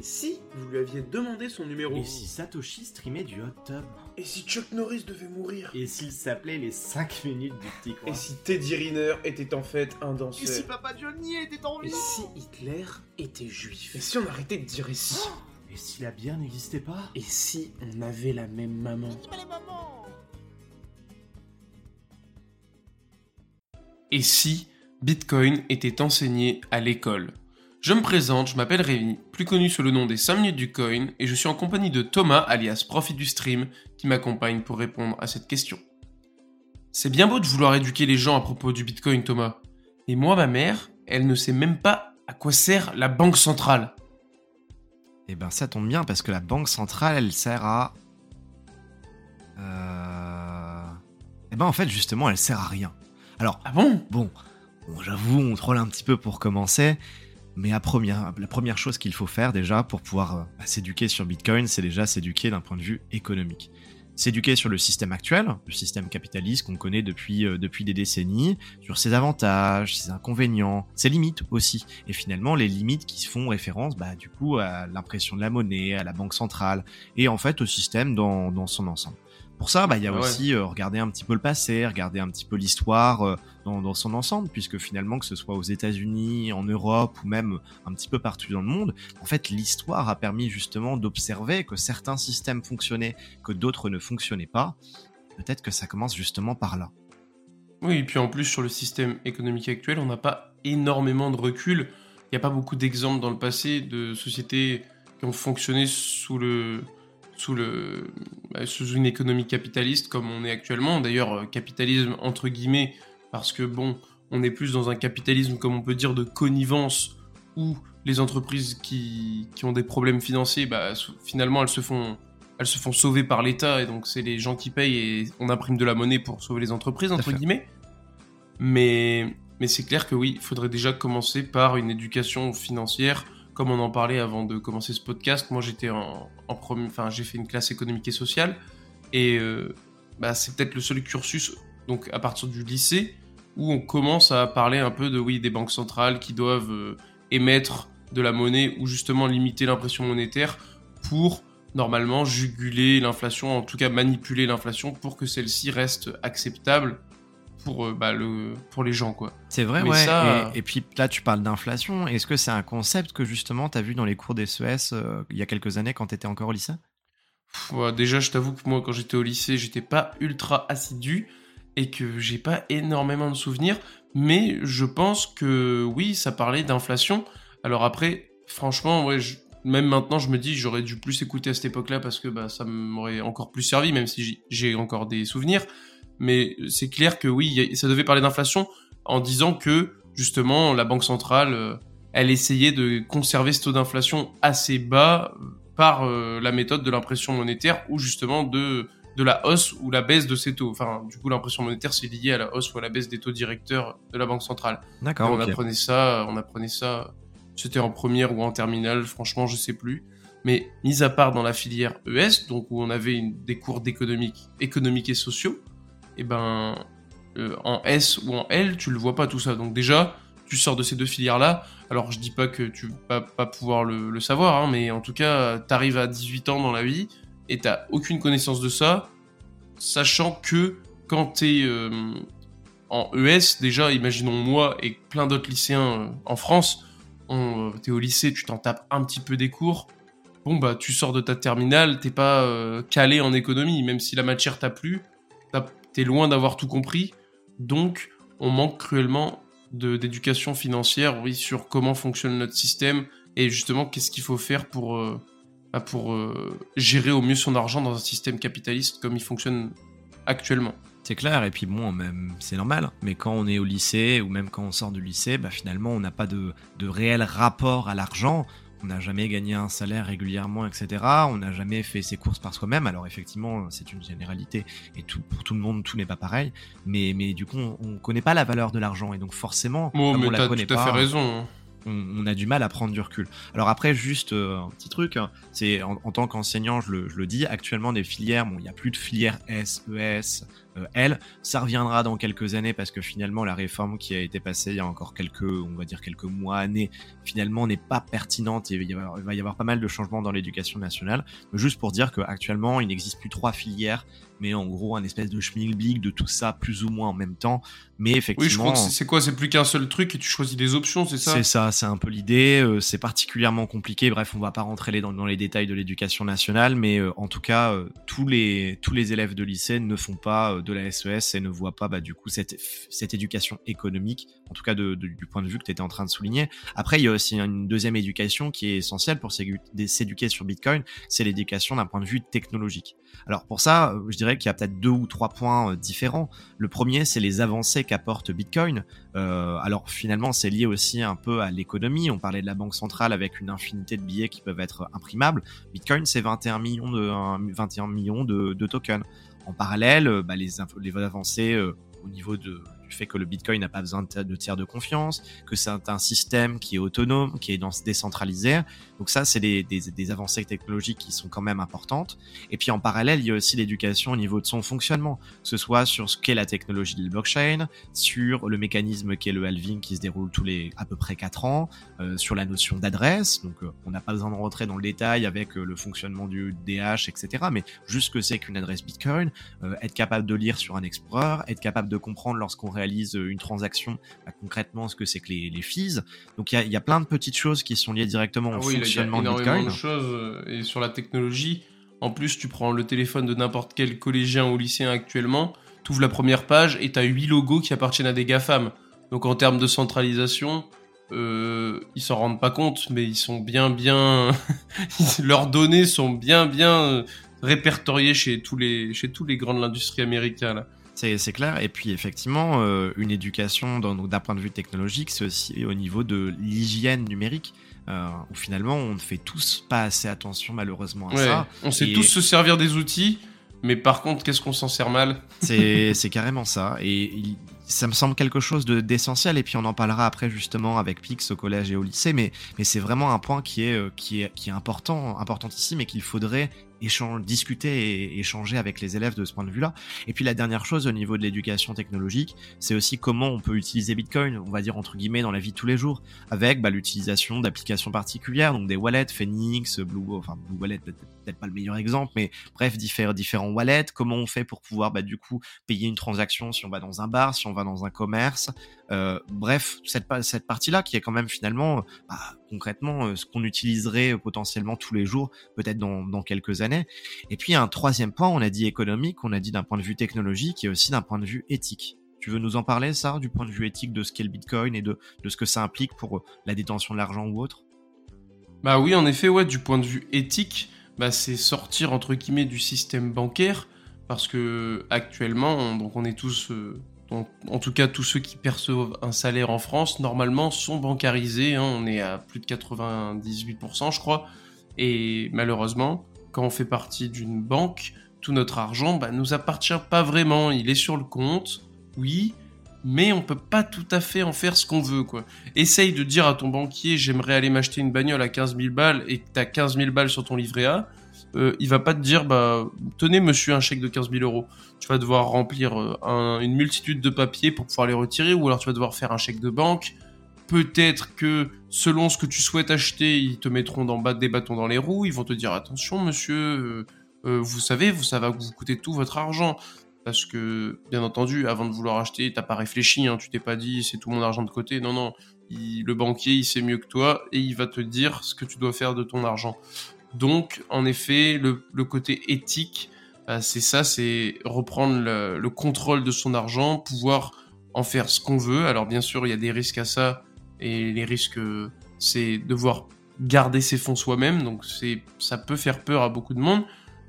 Et si vous lui aviez demandé son numéro Et si Satoshi streamait du hot tub Et si Chuck Norris devait mourir Et s'il s'appelait les 5 minutes du petit coin Et si Teddy Riner était en fait un danseur Et si Papa Johnny était en Et vie si Hitler était juif Et si on arrêtait de dire et si Et si la bière n'existait pas Et si on avait la même maman Et si Bitcoin était enseigné à l'école Je me présente, je m'appelle Rémi, plus connu sous le nom des 5 minutes du coin, et je suis en compagnie de Thomas, alias Profit du Stream, qui m'accompagne pour répondre à cette question. C'est bien beau de vouloir éduquer les gens à propos du Bitcoin, Thomas. Et moi, ma mère, elle ne sait même pas à quoi sert la banque centrale. Eh ben ça tombe bien parce que la banque centrale, elle sert à... Euh... Eh ben en fait justement, elle sert à rien. Alors, Ah bon? bon, bon, j'avoue, on troll un petit peu pour commencer, mais la première, la première chose qu'il faut faire déjà pour pouvoir euh, bah, s'éduquer sur Bitcoin, c'est déjà s'éduquer d'un point de vue économique. S'éduquer sur le système actuel, le système capitaliste qu'on connaît depuis, euh, depuis des décennies, sur ses avantages, ses inconvénients, ses limites aussi, et finalement les limites qui font référence bah, du coup à l'impression de la monnaie, à la banque centrale, et en fait au système dans, dans son ensemble. Pour ça, bah, il y a Ah ouais. aussi euh, regarder un petit peu le passé, regarder un petit peu l'histoire euh, dans, son ensemble, puisque finalement, que ce soit aux États-Unis, en Europe ou même un petit peu partout dans le monde, en fait, l'histoire a permis justement d'observer que certains systèmes fonctionnaient, que d'autres ne fonctionnaient pas. Peut-être que ça commence justement par là. Oui, et puis en plus, sur le système économique actuel, on n'a pas énormément de recul. Il n'y a pas beaucoup d'exemples dans le passé de sociétés qui ont fonctionné sous le sous bah, une économie capitaliste comme on est actuellement. D'ailleurs, euh, capitalisme entre guillemets parce que bon, on est plus dans un capitalisme comme on peut dire de connivence où les entreprises qui, qui ont des problèmes financiers, bah, finalement, elles se font elles se font sauver par l'État et donc c'est les gens qui payent et on imprime de la monnaie pour sauver les entreprises entre guillemets. Mais mais c'est clair que oui, il faudrait déjà commencer par une éducation financière, comme on en parlait avant de commencer ce podcast. Moi, j'étais en, en premier, enfin, j'ai fait une classe économique et sociale, et euh, bah, c'est peut-être le seul cursus, donc à partir du lycée, où on commence à parler un peu de oui des banques centrales qui doivent euh, émettre de la monnaie ou justement limiter l'impression monétaire pour normalement juguler l'inflation, en tout cas manipuler l'inflation pour que celle-ci reste acceptable pour, euh, bah, le, pour les gens quoi. C'est vrai, Mais ouais. ça- Et, et puis là, tu parles d'inflation. Est-ce que c'est un concept que justement tu as vu dans les cours d'SES euh, il y a quelques années quand tu étais encore au lycée? Pff, ouais, déjà, je t'avoue que moi, quand j'étais au lycée, j'étais pas ultra assidu et que j'ai pas énormément de souvenirs. Mais je pense que oui, ça parlait d'inflation. Alors après, franchement, je- même maintenant, je me dis, j'aurais dû plus écouter à cette époque-là parce que bah, ça m'aurait encore plus servi, même si j'ai- encore des souvenirs. Mais c'est clair que oui, ça devait parler d'inflation en disant que justement, la Banque centrale, euh, elle essayait de conserver ce taux d'inflation assez bas euh, par euh, la méthode de l'impression monétaire ou justement de, de la hausse ou la baisse de ces taux. Enfin, du coup, l'impression monétaire, c'est lié à la hausse ou à la baisse des taux directeurs de la Banque centrale. D'accord, on apprenait ça, on apprenait ça, c'était en première ou en terminale, franchement, je sais plus. Mais mis à part dans la filière ES, donc où on avait une- des cours d'économique, économique et sociaux, et ben euh, en S ou en L, tu le vois pas tout ça. Donc déjà, tu sors de ces deux filières-là. Alors je dis pas que tu vas pas pouvoir le, le savoir, hein, mais en tout cas, t'arrives à 18 ans dans la vie et t'as aucune connaissance de ça, sachant que quand t'es euh, en ES, déjà, imaginons moi et plein d'autres lycéens euh, en France, euh, t'es au lycée, tu t'en tapes un petit peu des cours. Bon bah tu sors de ta terminale, t'es pas euh, calé en économie, même si la matière t'a plu, t'es loin d'avoir tout compris. Donc on manque cruellement d'éducation financière, oui, sur comment fonctionne notre système et justement qu'est-ce qu'il faut faire pour euh, bah, pour euh, gérer au mieux son argent dans un système capitaliste comme il fonctionne actuellement. C'est clair, et puis bon, même c'est normal, mais quand on est au lycée, ou même quand on sort du lycée, bah finalement on n'a pas de, de réel rapport à l'argent, on n'a jamais gagné un salaire régulièrement, etc. On n'a jamais fait ses courses par soi-même, alors effectivement c'est une généralité, et tout, pour tout le monde tout n'est pas pareil, mais, mais du coup on, on connaît pas la valeur de l'argent, et donc forcément, Bon, comme mais on la connaît tout à fait raison. On, on a du mal à prendre du recul. Alors après, juste euh, un petit truc, hein, c'est en, en tant qu'enseignant, je le, je le dis, actuellement des filières, bon, il n'y a plus de filière S, ES, euh, elle. Ça reviendra dans quelques années parce que finalement la réforme qui a été passée il y a encore quelques, on va dire quelques mois, années, finalement n'est pas pertinente et il va y avoir, pas mal de changements dans l'éducation nationale. juste pour dire qu'actuellement il n'existe plus trois filières mais en gros un espèce de schmilblick de tout ça plus ou moins en même temps. Mais effectivement, oui, je crois que c'est quoi? C'est plus qu'un seul truc et tu choisis des options, c'est ça? C'est ça, c'est un peu l'idée. Euh, c'est particulièrement compliqué. Bref, on va pas rentrer dans, dans les détails de l'éducation nationale, mais euh, en tout cas, euh, tous les tous les élèves de lycée ne font pas de la SES et ne voient pas bah, du coup cette cette éducation économique, en tout cas de, du point de vue que tu étais en train de souligner. Après, il y a aussi une deuxième éducation qui est essentielle pour s'éduquer sur Bitcoin, c'est l'éducation d'un point de vue technologique. Alors pour ça, je dirais qu'il y a peut-être deux ou trois points euh, différents. Le premier, c'est les avancées qu'apporte Bitcoin. Euh, alors finalement, c'est lié aussi un peu à l'économie. On parlait de la banque centrale avec une infinité de billets qui peuvent être imprimables. Bitcoin, c'est 21 millions de 21 millions de, tokens. En parallèle, euh, bah, les, les avancées au niveau de fait que le Bitcoin n'a pas besoin de tiers de confiance, que c'est un système qui est autonome, qui est décentralisé. Donc ça, c'est des, avancées technologiques qui sont quand même importantes. Et puis en parallèle, il y a aussi l'éducation au niveau de son fonctionnement, que ce soit sur ce qu'est la technologie de la blockchain, sur le mécanisme qui est le halving qui se déroule tous les à peu près 4 ans, euh, sur la notion d'adresse. Donc euh, on n'a pas besoin de rentrer dans le détail avec euh, le fonctionnement du DH, etc. Mais juste que c'est qu'une adresse Bitcoin, être capable de lire sur un Explorer, être capable de comprendre lorsqu'on réalise une transaction, bah, concrètement ce que c'est que les, les fees. Donc il y a, y a, plein de petites choses qui sont liées directement au ah fonctionnement de Bitcoin. De choses, euh, et sur la technologie, en plus tu prends le téléphone de n'importe quel collégien ou lycéen actuellement, tu ouvres la première page et tu as 8 logos qui appartiennent à des GAFAM. Donc en termes de centralisation, euh, ils s'en rendent pas compte, mais ils sont bien bien... Leurs données sont bien bien répertoriées chez tous les, chez tous les grands de l'industrie américaine. C'est clair. Et puis effectivement, euh, une éducation d'un point de vue technologique, c'est aussi au niveau de l'hygiène numérique. Euh, où finalement on ne fait tous pas assez attention malheureusement à ça. On sait tous se servir des outils, mais par contre, qu'est-ce qu'on s'en sert mal? C'est carrément ça. Et ça me semble quelque chose d'essentiel. et puis on en parlera après justement avec Pix au collège et au lycée. Mais, mais c'est vraiment un point qui est, euh, qui est, qui est important, importantissime et qu'il faudrait discuter et échanger avec les élèves de ce point de vue-là. Et puis la dernière chose au niveau de l'éducation technologique, c'est aussi comment on peut utiliser Bitcoin, on va dire entre guillemets dans la vie de tous les jours, avec bah, l'utilisation d'applications particulières, donc des wallets, Phoenix, Blue, enfin Blue Wallet peut-être pas le meilleur exemple, mais bref différents différents wallets. Comment on fait pour pouvoir bah, du coup payer une transaction si on va dans un bar, si on va dans un commerce. Euh, bref, cette, partie-là qui est quand même finalement bah, concrètement euh, ce qu'on utiliserait potentiellement tous les jours, peut-être dans, quelques années. Et puis un troisième point, on a dit économique, on a dit d'un point de vue technologique et aussi d'un point de vue éthique. Tu veux nous en parler, ça, du point de vue éthique de ce qu'est le Bitcoin et de, ce que ça implique pour euh, la détention de l'argent ou autre? Bah oui, en effet, ouais, du point de vue éthique, bah, c'est sortir entre guillemets du système bancaire parce que actuellement, donc on est tous, euh, en tout cas tous ceux qui perçoivent un salaire en France, normalement sont bancarisés. Hein. on est à plus de 98%, je crois. Et malheureusement, quand on fait partie d'une banque, tout notre argent bah, nous appartient pas vraiment. Il est sur le compte, oui, mais on peut pas tout à fait en faire ce qu'on veut, quoi. Essaye de dire à ton banquier, j'aimerais aller m'acheter une bagnole à 15 000 balles et que t'as 15 000 balles sur ton livret A. Euh, il va pas te dire, bah, tenez monsieur un chèque de 15 000 euros. Tu vas devoir remplir euh, une multitude de papiers pour pouvoir les retirer, ou alors tu vas devoir faire un chèque de banque. Peut-être que selon ce que tu souhaites acheter, ils te mettront dans, des bâtons dans les roues. Ils vont te dire, attention monsieur, euh, vous savez, ça va vous coûter tout votre argent. Parce que, bien entendu, avant de vouloir acheter, t'as pas réfléchi, hein, tu t'es pas dit c'est tout mon argent de côté. Non, non, le banquier, il sait mieux que toi et il va te dire ce que tu dois faire de ton argent. Donc, en effet, le, côté éthique, bah, c'est ça, c'est reprendre le, contrôle de son argent, pouvoir en faire ce qu'on veut. Alors, bien sûr, il y a des risques à ça, et les risques, c'est devoir garder ses fonds soi-même, donc c'est, ça peut faire peur à beaucoup de monde.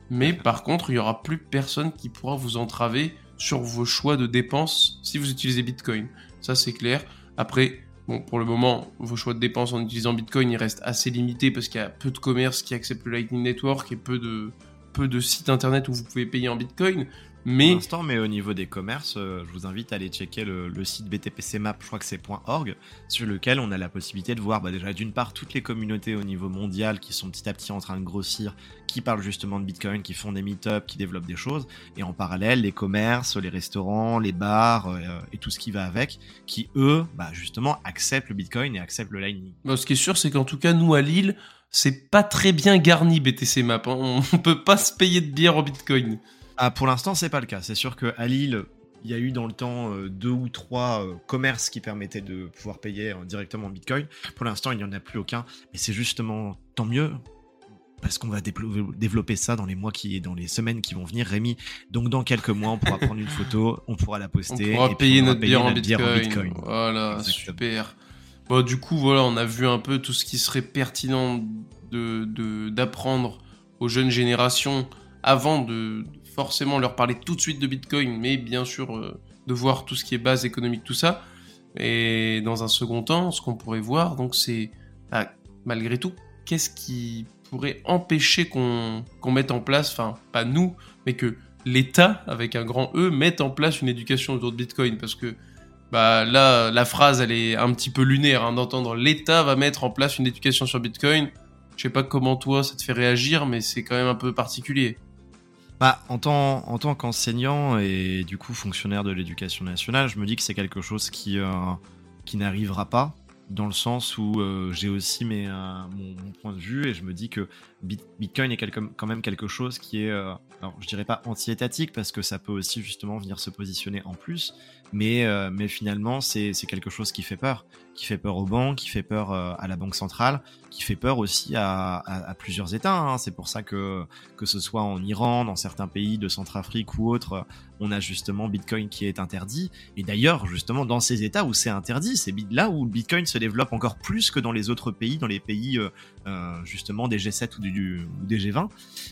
Mais par contre, il y aura plus personne qui pourra vous entraver sur vos choix de dépenses si vous utilisez Bitcoin. Ça, c'est clair. Après, Bon, pour le moment, vos choix de dépenses en utilisant Bitcoin, restent assez limités parce qu'il y a peu de commerces qui acceptent le Lightning Network et peu de sites internet où vous pouvez payer en Bitcoin. Pour Mais l'instant, mais au niveau des commerces, euh, je vous invite à aller checker le, le site BTPCMap, je crois que c'est .org, sur lequel on a la possibilité de voir bah, déjà d'une part toutes les communautés au niveau mondial qui sont petit à petit en train de grossir, qui parlent justement de Bitcoin, qui font des meet-ups, qui développent des choses, et en parallèle les commerces, les restaurants, les bars euh, et tout ce qui va avec, qui eux, bah, justement, acceptent le Bitcoin et acceptent le Lightning. Bon, ce qui est sûr, c'est qu'en tout cas, nous à Lille, c'est pas très bien garni BTC Map. hein. On on peut pas se payer de bière en Bitcoin. Ah, pour l'instant, c'est pas le cas. C'est sûr qu'à Lille, il y a eu dans le temps euh, deux ou trois euh, commerces qui permettaient de pouvoir payer euh, directement en Bitcoin. Pour l'instant, il n'y en a plus aucun. Mais c'est justement tant mieux. Parce qu'on va développer ça dans les mois qui, dans les semaines qui vont venir, Rémi. Donc dans quelques mois, on pourra prendre une photo, on pourra la On poster. pourra et puis payer on pourra notre bière, en, Bitcoin. Bitcoin. Voilà, Exactement. super. Bon, du coup, voilà, on a vu un peu tout ce qui serait pertinent de- d'apprendre aux jeunes générations avant de forcément leur parler tout de suite de Bitcoin, mais bien sûr euh, de voir tout ce qui est base économique, tout ça. Et dans un second temps, ce qu'on pourrait voir, donc c'est bah, malgré tout, qu'est-ce qui pourrait empêcher qu'on mette en place, enfin pas nous, mais que l'État, avec un grand E, mette en place une éducation autour de Bitcoin, parce que bah là, la phrase, elle est un petit peu lunaire hein, d'entendre l'État va mettre en place une éducation sur Bitcoin. Je sais pas comment toi ça te fait réagir, mais c'est quand même un peu particulier. Bah, en tant, en tant qu'enseignant et du coup fonctionnaire de l'éducation nationale, je me dis que c'est quelque chose qui, euh, qui n'arrivera pas, dans le sens où euh, j'ai aussi mes, euh, mon, point de vue et je me dis que Bit- Bitcoin est quand même quelque chose qui est, je dirais pas anti-étatique parce que ça peut aussi justement venir se positionner en plus, mais, euh, mais finalement c'est quelque chose qui fait peur, qui fait peur aux banques, qui fait peur euh, à la banque centrale, qui fait peur aussi à, à- plusieurs États. hein. C'est pour ça que que ce soit en Iran, dans certains pays de Centrafrique ou autres, on a justement Bitcoin qui est interdit. Et d'ailleurs, justement, dans ces États où c'est interdit, c'est là où le Bitcoin se développe encore plus que dans les autres pays, dans les pays euh, justement des G7 ou, du- du- ou des G20.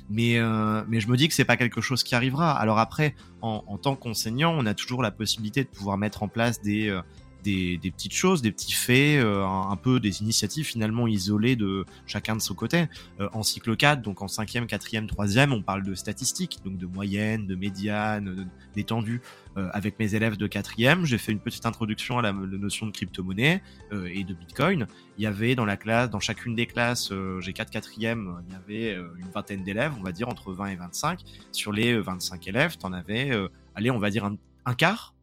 Mais, euh, mais je me dis que c'est pas quelque chose qui arrivera. Alors après, en, en tant qu'enseignant, on a toujours la possibilité de pouvoir mettre en place des, euh, des, des petites choses, des petits faits, euh, un, peu des initiatives finalement isolées de chacun de son côté. Euh, en cycle 4, donc en 5e, 4e, 3e, on parle de statistiques, donc de moyenne, de médiane, d'étendue. Euh, avec mes élèves de 4e, j'ai fait une petite introduction à la, notion de crypto-monnaie euh, et de Bitcoin. Il y avait dans la classe, dans chacune des classes, euh, j'ai 4 4e, il y avait euh, une vingtaine d'élèves, on va dire entre 20 et 25. Sur les euh, 25 élèves, t'en avais, euh, allez, on va dire un, un quart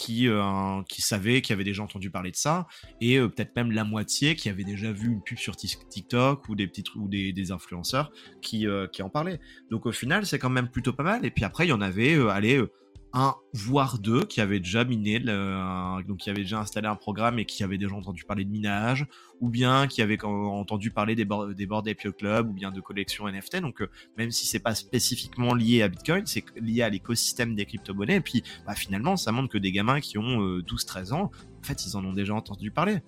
qui, euh, qui savait, qui avait déjà entendu parler de ça, et euh, peut-être même la moitié qui avait déjà vu une pub sur Tik- TikTok ou des petits tru- ou des, influenceurs qui, euh, qui en parlaient. Donc au final, c'est quand même plutôt pas mal. Et puis après, il y en avait, euh, allez, un voire deux qui avaient déjà miné, le- donc qui avaient déjà installé un programme et qui avaient déjà entendu parler de minage, ou bien qui avaient entendu parler des boards des board Club, ou bien de collections NFT. Donc euh, même si c'est pas spécifiquement lié à Bitcoin, c'est lié à l'écosystème des crypto-monnaies. Et puis bah, finalement, ça montre que des gamins qui ont euh, 12-13 ans, en fait, ils en ont déjà entendu parler.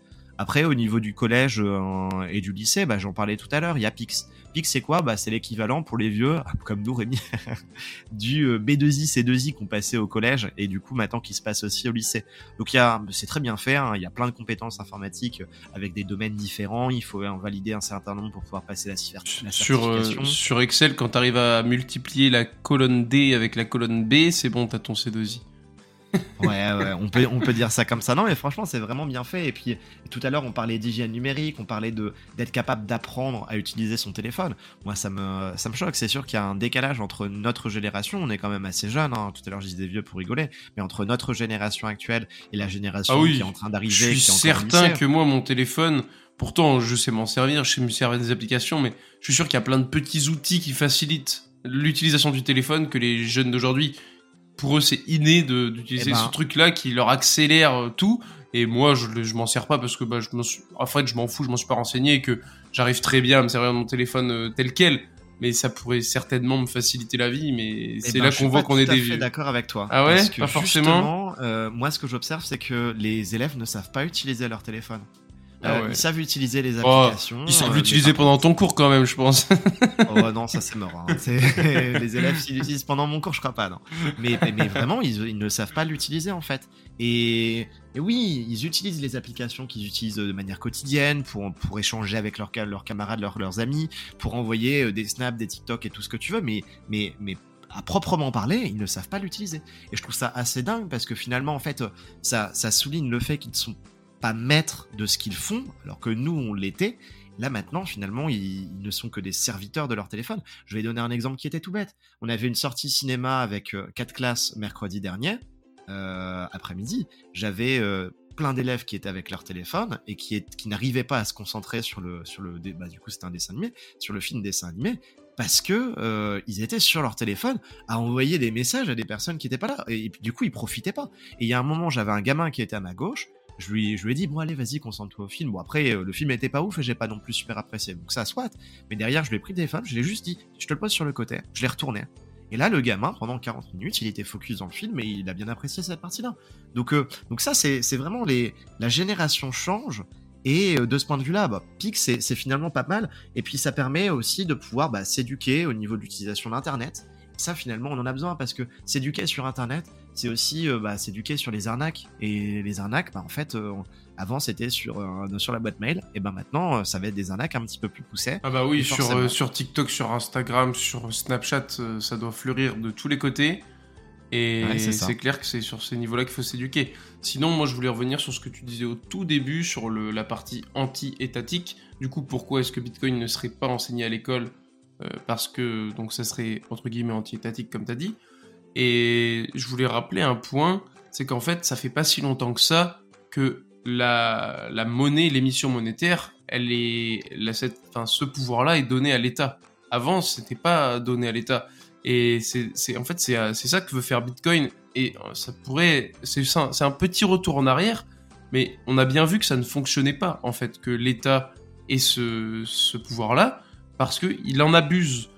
Après, au niveau du collège euh, et du lycée, bah, j'en parlais tout à l'heure, il y a Pix. Pix, c'est quoi? Bah, C'est l'équivalent pour les vieux, comme nous, Rémi, du euh, B2I, C2I qu'on passait au collège et du coup maintenant qui se passe aussi au lycée. Donc c'est très bien fait, hein, il y a plein de compétences informatiques euh, avec des domaines différents, il faut en valider un certain nombre pour pouvoir passer la, Sur, euh, certification. sur Excel, quand tu arrives à multiplier la colonne D avec la colonne B, c'est bon, t'as ton C2I. Ouais, ouais, on peut, on peut dire ça comme ça. Non, mais franchement, c'est vraiment bien fait. Et puis, tout à l'heure, on parlait d'hygiène numérique, on parlait de d'être capable d'apprendre à utiliser son téléphone. Moi, ça me, ça me choque. C'est sûr qu'il y a un décalage entre notre génération, on est quand même assez jeune. hein. Tout à l'heure, je disais vieux pour rigoler, mais entre notre génération actuelle et la génération Ah oui, qui est en train d'arriver, Je suis certain que moi, mon téléphone, pourtant, je sais m'en servir, je sais me servir des applications, mais je suis sûr qu'il y a plein de petits outils qui facilitent l'utilisation du téléphone que les jeunes d'aujourd'hui, pour eux, c'est inné d'utiliser Eh ben. ce truc-là qui leur accélère euh, tout. Et moi, je, je m'en sers pas parce que bah, je m'en suis- en fait, je m'en fous, je m'en suis pas renseigné et que j'arrive très bien à me servir de mon téléphone euh, tel quel. Mais ça pourrait certainement me faciliter la vie, mais Eh c'est ben, là je suis qu'on voit qu'on est des vieux. d'accord avec toi. Ah ouais Parce que Pas forcément justement, euh, moi, ce que j'observe, c'est que les élèves ne savent pas utiliser leur téléphone. Ah Euh, ouais. Ils savent utiliser les Oh, applications. Ils savent euh, l'utiliser pendant ton cours quand même, je pense. Oh non, ça c'est mort. hein. Les élèves, s'ils l'utilisent pendant mon cours, je crois pas, non. Mais, vraiment, ils, ils ne savent pas l'utiliser en fait. Et, et oui, ils utilisent les applications qu'ils utilisent de manière quotidienne pour, pour échanger avec leurs, ca- leurs camarades, leurs, leurs amis, pour envoyer euh, des snaps, des TikTok et tout ce que tu veux. Mais, mais, mais à proprement parler, ils ne savent pas l'utiliser. Et je trouve ça assez dingue parce que finalement, en fait, ça, ça souligne le fait qu'ils ne sont pas maîtres de ce qu'ils font, alors que nous, on l'était. Là maintenant, finalement, ils, ne sont que des serviteurs de leur téléphone. Je vais donner un exemple qui était tout bête. On avait une sortie cinéma avec euh, quatre classes mercredi dernier, euh, après-midi. J'avais euh, plein d'élèves qui étaient avec leur téléphone et qui, n'arrivaient pas à se concentrer sur le, sur le, bah, du coup c'était un dessin animé, sur le film dessin animé, parce que ils étaient sur leur téléphone à envoyer des messages à des personnes qui n'étaient pas là et, du coup ils profitaient pas. Et il y a un moment, j'avais un gamin qui était à ma gauche. Je lui, lui ai dit bon allez vas-y concentre-toi au film. Bon après le film était pas ouf et j'ai pas non plus super apprécié donc ça soit. Mais derrière je lui ai pris le téléphone, je l'ai juste dit je te le pose sur le côté, je l'ai retourné. Et là, le gamin, pendant 40 minutes, il était focus dans le film et il a bien apprécié cette partie-là. Donc, euh, donc ça, c'est vraiment les, la génération change. Et euh, de ce point de vue-là, bah, c'est finalement pas mal. Et puis, ça permet aussi de pouvoir bah, s'éduquer au niveau de l'utilisation d'Internet. Ça, finalement, on en a besoin parce que s'éduquer sur Internet, c'est aussi euh, bah, s'éduquer sur les arnaques. Et les arnaques, bah, en fait, avant, c'était sur, euh, sur la boîte mail. Et ben maintenant, euh, ça va être des arnaques un petit peu plus poussées. Ah bah oui, sur, euh, sur TikTok, sur Instagram, sur Snapchat, ça doit fleurir de tous les côtés. Et c'est clair que c'est sur ces niveaux-là qu'il faut s'éduquer. Sinon, moi, je voulais revenir sur ce que tu disais au tout début, sur le, la partie anti-étatique. Du coup, pourquoi est-ce que Bitcoin ne serait pas enseigné à l'école Parce que, donc, ça serait, entre guillemets, anti-étatique, comme tu as dit. Et je voulais rappeler un point, c'est qu'en fait, ça fait pas si longtemps que ça que la, monnaie, l'émission monétaire, elle est, cette, enfin, ce pouvoir-là est donné à l'État. Avant, c'était pas donné à l'État. Et c'est, en fait, c'est, ça que veut faire Bitcoin. Et ça pourrait, c'est, c'est un petit retour en arrière, mais on a bien vu que ça ne fonctionnait pas, en fait, que l'État ait ce, ce pouvoir-là, parce qu'il en abuse.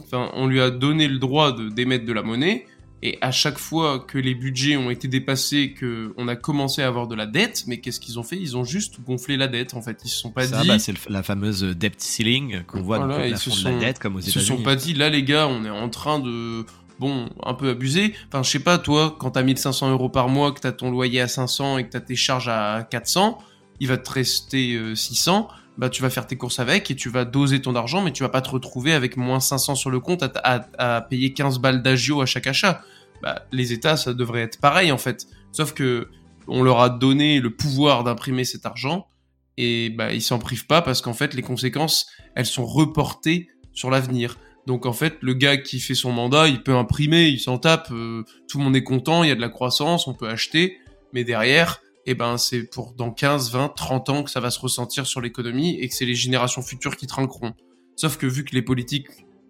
Enfin, on lui a donné le droit d'émettre de la monnaie, et à chaque fois que les budgets ont été dépassés, que on a commencé à avoir de la dette, mais qu'est-ce qu'ils ont fait? Ils ont juste gonflé la dette. En fait, ils se sont pas dit. Bah, c'est la fameuse debt ceiling qu'on voit dans le de la dette, comme aux États-Unis. Ils se sont pas dit là, les gars, on est en train de bon, un peu abuser. Enfin, je sais pas, toi, quand t'as 1500 euros par mois, que t'as ton loyer à 500 et que t'as tes charges à 400, il va te rester 600. Bah, tu vas faire tes courses avec et tu vas doser ton argent, mais tu vas pas te retrouver avec moins 500 sur le compte à, à payer 15 balles d'agio à chaque achat bah, les États, ça devrait être pareil en fait. Sauf que on leur a donné le pouvoir d'imprimer cet argent et bah, ils s'en privent pas parce qu'en fait les conséquences, elles sont reportées sur l'avenir. Donc en fait, le gars qui fait son mandat, il peut imprimer, il s'en tape, euh, tout le monde est content, il y a de la croissance, on peut acheter, mais derrière, eh ben c'est pour dans 15, 20, 30 ans que ça va se ressentir sur l'économie et que c'est les générations futures qui trinqueront. Sauf que vu que les politiques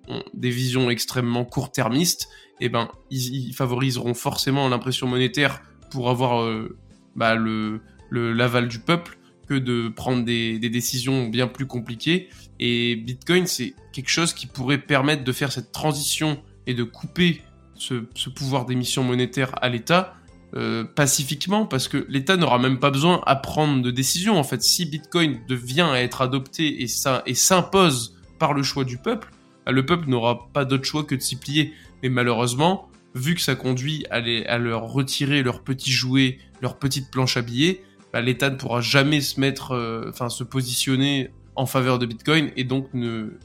ont des visions extrêmement court-termistes, eh ben, ils, favoriseront forcément l'impression monétaire pour avoir euh, bah, le l'aval du peuple que de prendre des, décisions bien plus compliquées. Et Bitcoin, c'est quelque chose qui pourrait permettre de faire cette transition et de couper ce, pouvoir d'émission monétaire à l'État euh, pacifiquement, parce que l'État n'aura même pas besoin à prendre de décision. En fait, si Bitcoin devient à être adopté et, ça, et s'impose par le choix du peuple, bah, le peuple n'aura pas d'autre choix que de s'y plier. Mais malheureusement, vu que ça conduit à, à leur retirer leurs petits jouets, leurs petites planches à billets, bah, l'État ne pourra jamais se mettre, euh, enfin se positionner en faveur de Bitcoin et donc ne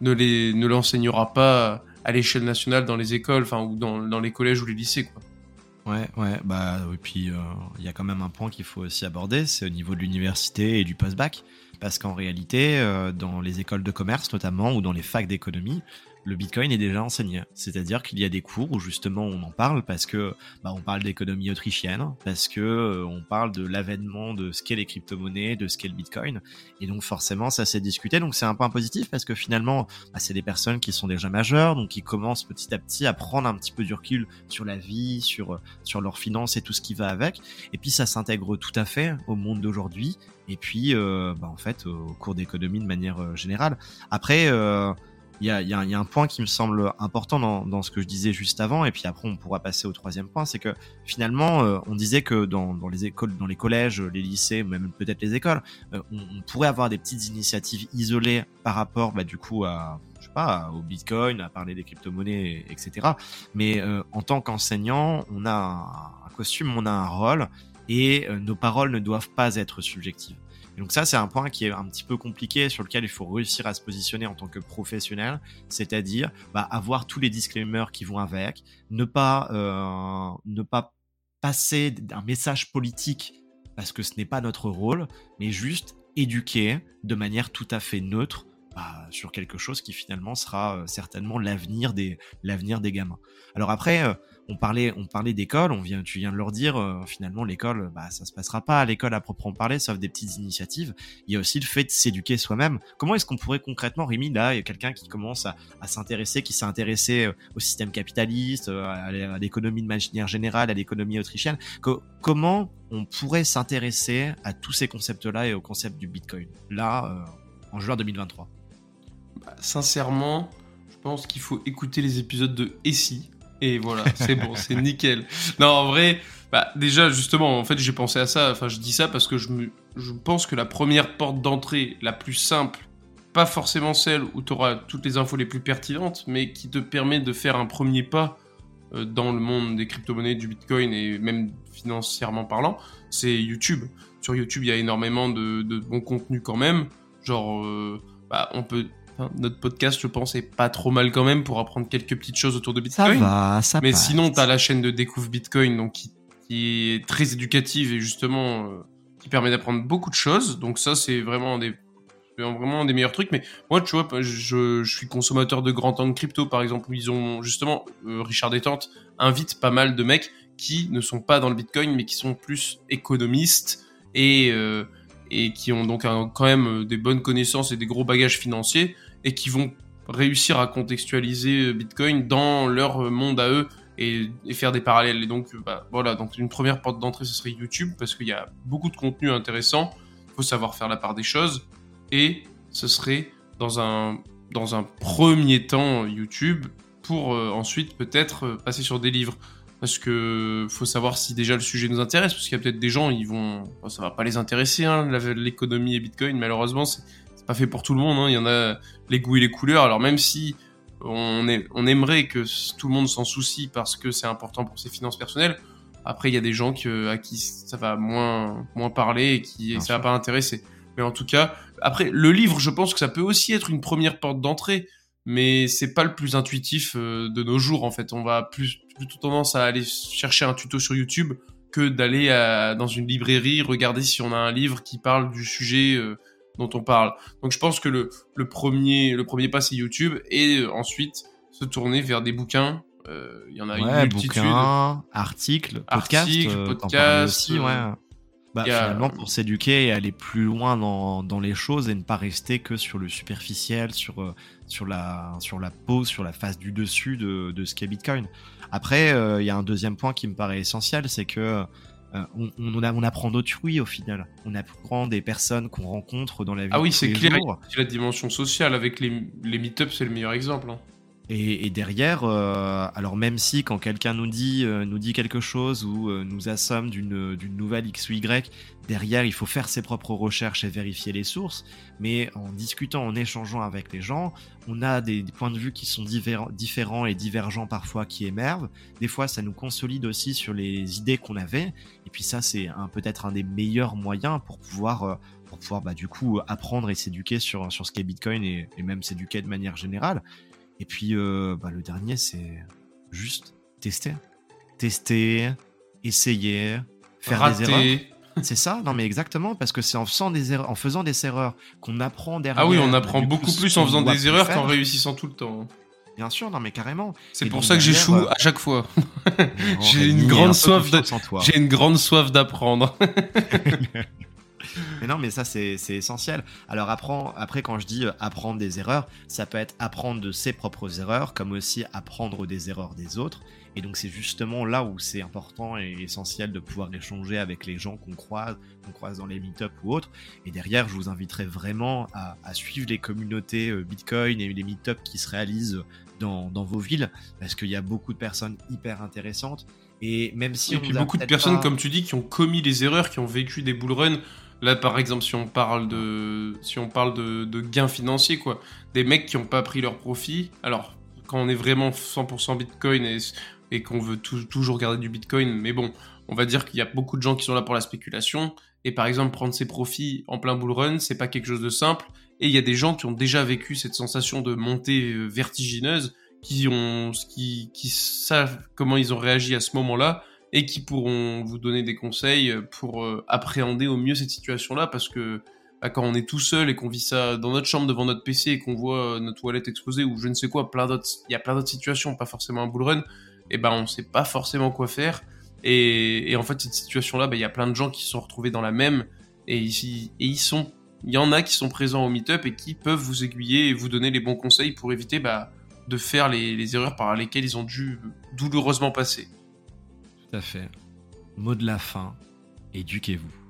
ne les ne l'enseignera pas à l'échelle nationale dans les écoles, enfin ou dans, dans les collèges ou les lycées quoi. Ouais, ouais, bah, et puis euh, il y a quand même un point qu'il faut aussi aborder, c'est au niveau de l'université et du post-bac, parce qu'en réalité, euh, dans les écoles de commerce notamment, ou dans les facs d'économie, le Bitcoin est déjà enseigné. C'est-à-dire qu'il y a des cours où justement on en parle parce que bah, on parle d'économie autrichienne, parce que euh, on parle de l'avènement de ce qu'est les crypto-monnaies, de ce qu'est le Bitcoin, et donc forcément ça s'est discuté. Donc c'est un point positif parce que finalement bah, c'est des personnes qui sont déjà majeures, donc qui commencent petit à petit à prendre un petit peu du recul sur la vie, sur sur leurs finances et tout ce qui va avec. Et puis ça s'intègre tout à fait au monde d'aujourd'hui. Et puis euh, bah, en fait au cours d'économie de manière euh, générale. Après il y a, y a, un point qui me semble important dans, dans, ce que je disais juste avant, et puis après on pourra passer au troisième point, c'est que finalement euh, on disait que dans, dans, les écoles, dans les collèges, les lycées, même peut-être les écoles, euh, on, pourrait avoir des petites initiatives isolées par rapport, bah, du coup, à je sais pas, au Bitcoin, à parler des crypto-monnaies, etc. Mais euh, en tant qu'enseignant, on a un, un, costume, on a un rôle, et nos paroles ne doivent pas être subjectives. Et donc ça, c'est un point qui est un petit peu compliqué sur lequel il faut réussir à se positionner en tant que professionnel, c'est-à-dire bah, avoir tous les disclaimers qui vont avec, ne pas euh, ne pas passer un message politique parce que ce n'est pas notre rôle, mais juste éduquer de manière tout à fait neutre bah, sur quelque chose qui finalement sera euh, certainement l'avenir des l'avenir des gamins. Alors après, euh, on parlait on parlait d'école, on vient tu viens de leur dire euh, finalement l'école, bah ça se passera pas à l'école à proprement parler, sauf des petites initiatives. Il y a aussi le fait de s'éduquer soi-même. Comment est-ce qu'on pourrait concrètement, Rémi, là, il y a quelqu'un qui commence à, à s'intéresser, qui s'est intéressé au système capitaliste, à l'économie de manière générale, à l'économie autrichienne. comment on pourrait s'intéresser à tous ces concepts-là et au concept du Bitcoin là en juin 2023 bah, sincèrement, je pense qu'il faut écouter les épisodes de Essie. Et voilà, c'est bon, c'est nickel. Non, en vrai, bah, déjà, justement, en fait, j'ai pensé à ça. Enfin, je dis ça parce que je, me, je pense que la première porte d'entrée, la plus simple, pas forcément celle où tu auras toutes les infos les plus pertinentes, mais qui te permet de faire un premier pas euh, dans le monde des crypto-monnaies, du Bitcoin et même financièrement parlant, c'est YouTube. Sur YouTube, il y a énormément de, de bons contenus quand même. Genre, euh, bah, on peut notre podcast, je pense, est pas trop mal quand même pour apprendre quelques petites choses autour de Bitcoin. Ça va, ça Mais sinon, tu as la chaîne de Découvre Bitcoin, donc qui, est très éducative et justement euh, qui permet d'apprendre beaucoup de choses. Donc ça, c'est vraiment des vraiment des meilleurs trucs. Mais moi, tu vois, je, je suis consommateur de Grand Angle Crypto, par exemple, où ils ont justement euh, Richard Détente invite pas mal de mecs qui ne sont pas dans le Bitcoin, mais qui sont plus économistes et euh, et qui ont donc quand même des bonnes connaissances et des gros bagages financiers et qui vont réussir à contextualiser Bitcoin dans leur monde à eux et, faire des parallèles. Et donc, bah, voilà, donc une première porte d'entrée, ce serait YouTube parce qu'il y a beaucoup de contenu intéressant. Il faut savoir faire la part des choses et ce serait dans un, premier temps YouTube pour euh, ensuite peut-être euh, passer sur des livres parce que faut savoir si déjà le sujet nous intéresse parce qu'il y a peut-être des gens ils vont ça va pas les intéresser hein, l'économie et Bitcoin malheureusement c'est pas fait pour tout le monde. Hein. Il y en a les goûts et les couleurs. Alors même si on, est, on aimerait que tout le monde s'en soucie parce que c'est important pour ses finances personnelles, après il y a des gens que, à qui ça va moins, moins parler et qui ça va pas intéresser. Mais en tout cas, après le livre, je pense que ça peut aussi être une première porte d'entrée, mais c'est pas le plus intuitif euh, de nos jours en fait. On va plus plutôt tendance à aller chercher un tuto sur YouTube que d'aller dans une librairie regarder si on a un livre qui parle du sujet euh, dont on parle. Donc je pense que le, le premier, le premier pas, c'est YouTube, et euh, ensuite se tourner vers des bouquins. Euh, il y en a une multitude. Bouquins, articles, podcasts, podcast, aussi, ouais. Euh, bah, finalement, pour s'éduquer et aller plus loin dans, dans, les choses et ne pas rester que sur le superficiel, sur, sur, la, sur la peau, sur la face du dessus de, de ce qu'est Bitcoin. Après, il y a un deuxième point qui me paraît essentiel, c'est que euh, on, on, apprend d'autrui au final. On apprend des personnes qu'on rencontre dans la vie. Ah oui, c'est clair. La dimension sociale avec les, les meet-ups, c'est le meilleur exemple. Hein. Et, derrière, euh, alors même si quand quelqu'un nous dit, euh, nous dit quelque chose ou euh, nous assomme d'une nouvelle X ou Y, derrière il faut faire ses propres recherches et vérifier les sources, mais en discutant, en échangeant avec les gens, on a des, points de vue qui sont différents et divergents parfois qui émervent. Des fois ça nous consolide aussi sur les idées qu'on avait, et puis ça c'est peut-être un des meilleurs moyens pour pouvoir pour pouvoir bah, du coup apprendre et s'éduquer sur, sur ce qu'est Bitcoin et même s'éduquer de manière générale. Et puis, euh, bah, le dernier, c'est juste tester. Tester, essayer, faire des erreurs. C'est ça, non mais exactement, parce que c'est en faisant des erreurs, en faisant des erreurs qu'on apprend derrière. Ah oui, on apprend beaucoup plus en faisant des erreurs qu'en réussissant tout le temps. Bien sûr, non mais carrément. C'est pour ça que j'échoue euh, à chaque fois. J'ai une grande soif. J'ai une grande soif d'apprendre. mais non, mais ça, c'est essentiel. Alors, apprend, après, quand je dis euh, apprendre des erreurs, ça peut être apprendre de ses propres erreurs, comme aussi apprendre des erreurs des autres. Et donc, c'est justement là où c'est important et essentiel de pouvoir échanger avec les gens qu'on croise, qu'on croise dans les meet ou autres. Et derrière, je vous inviterai vraiment à, suivre les communautés euh, Bitcoin et les meet qui se réalisent dans, dans vos villes, parce qu'il y a beaucoup de personnes hyper intéressantes. Et même si et puis beaucoup de personnes, comme tu dis, qui ont commis les erreurs, qui ont vécu des bull runs Là, par exemple, si on parle de, si on parle de, gains financiers, quoi, des mecs qui n'ont pas pris leur profit. Alors, quand on est vraiment 100% Bitcoin et, qu'on veut toujours garder du Bitcoin, mais bon, on va dire qu'il y a beaucoup de gens qui sont là pour la spéculation Et par exemple, prendre ses profits en plein bull run, c'est pas quelque chose de simple. Et il y a des gens qui ont déjà vécu cette sensation de montée euh, vertigineuse, qui ont, qui, qui savent comment ils ont réagi à ce moment-là et qui pourront vous donner des conseils pour euh, appréhender au mieux cette situation-là parce que bah, quand on est tout seul et qu'on vit ça dans notre chambre devant notre PC et qu'on voit euh, notre toilette explosée ou je ne sais quoi, plein d'autres, il y a plein d'autres situations, pas forcément un bull run, et ben on sait pas forcément quoi faire. Et, et en fait cette situation-là, bah, il y a plein de gens qui se sont retrouvés dans la même et ici et ils sont, il y en a qui sont présents au meet-up et qui peuvent vous aiguiller et vous donner les bons conseils pour éviter bah, de faire les, les erreurs par lesquelles ils ont dû douloureusement passer. Tout fait. Mot de la fin, éduquez-vous.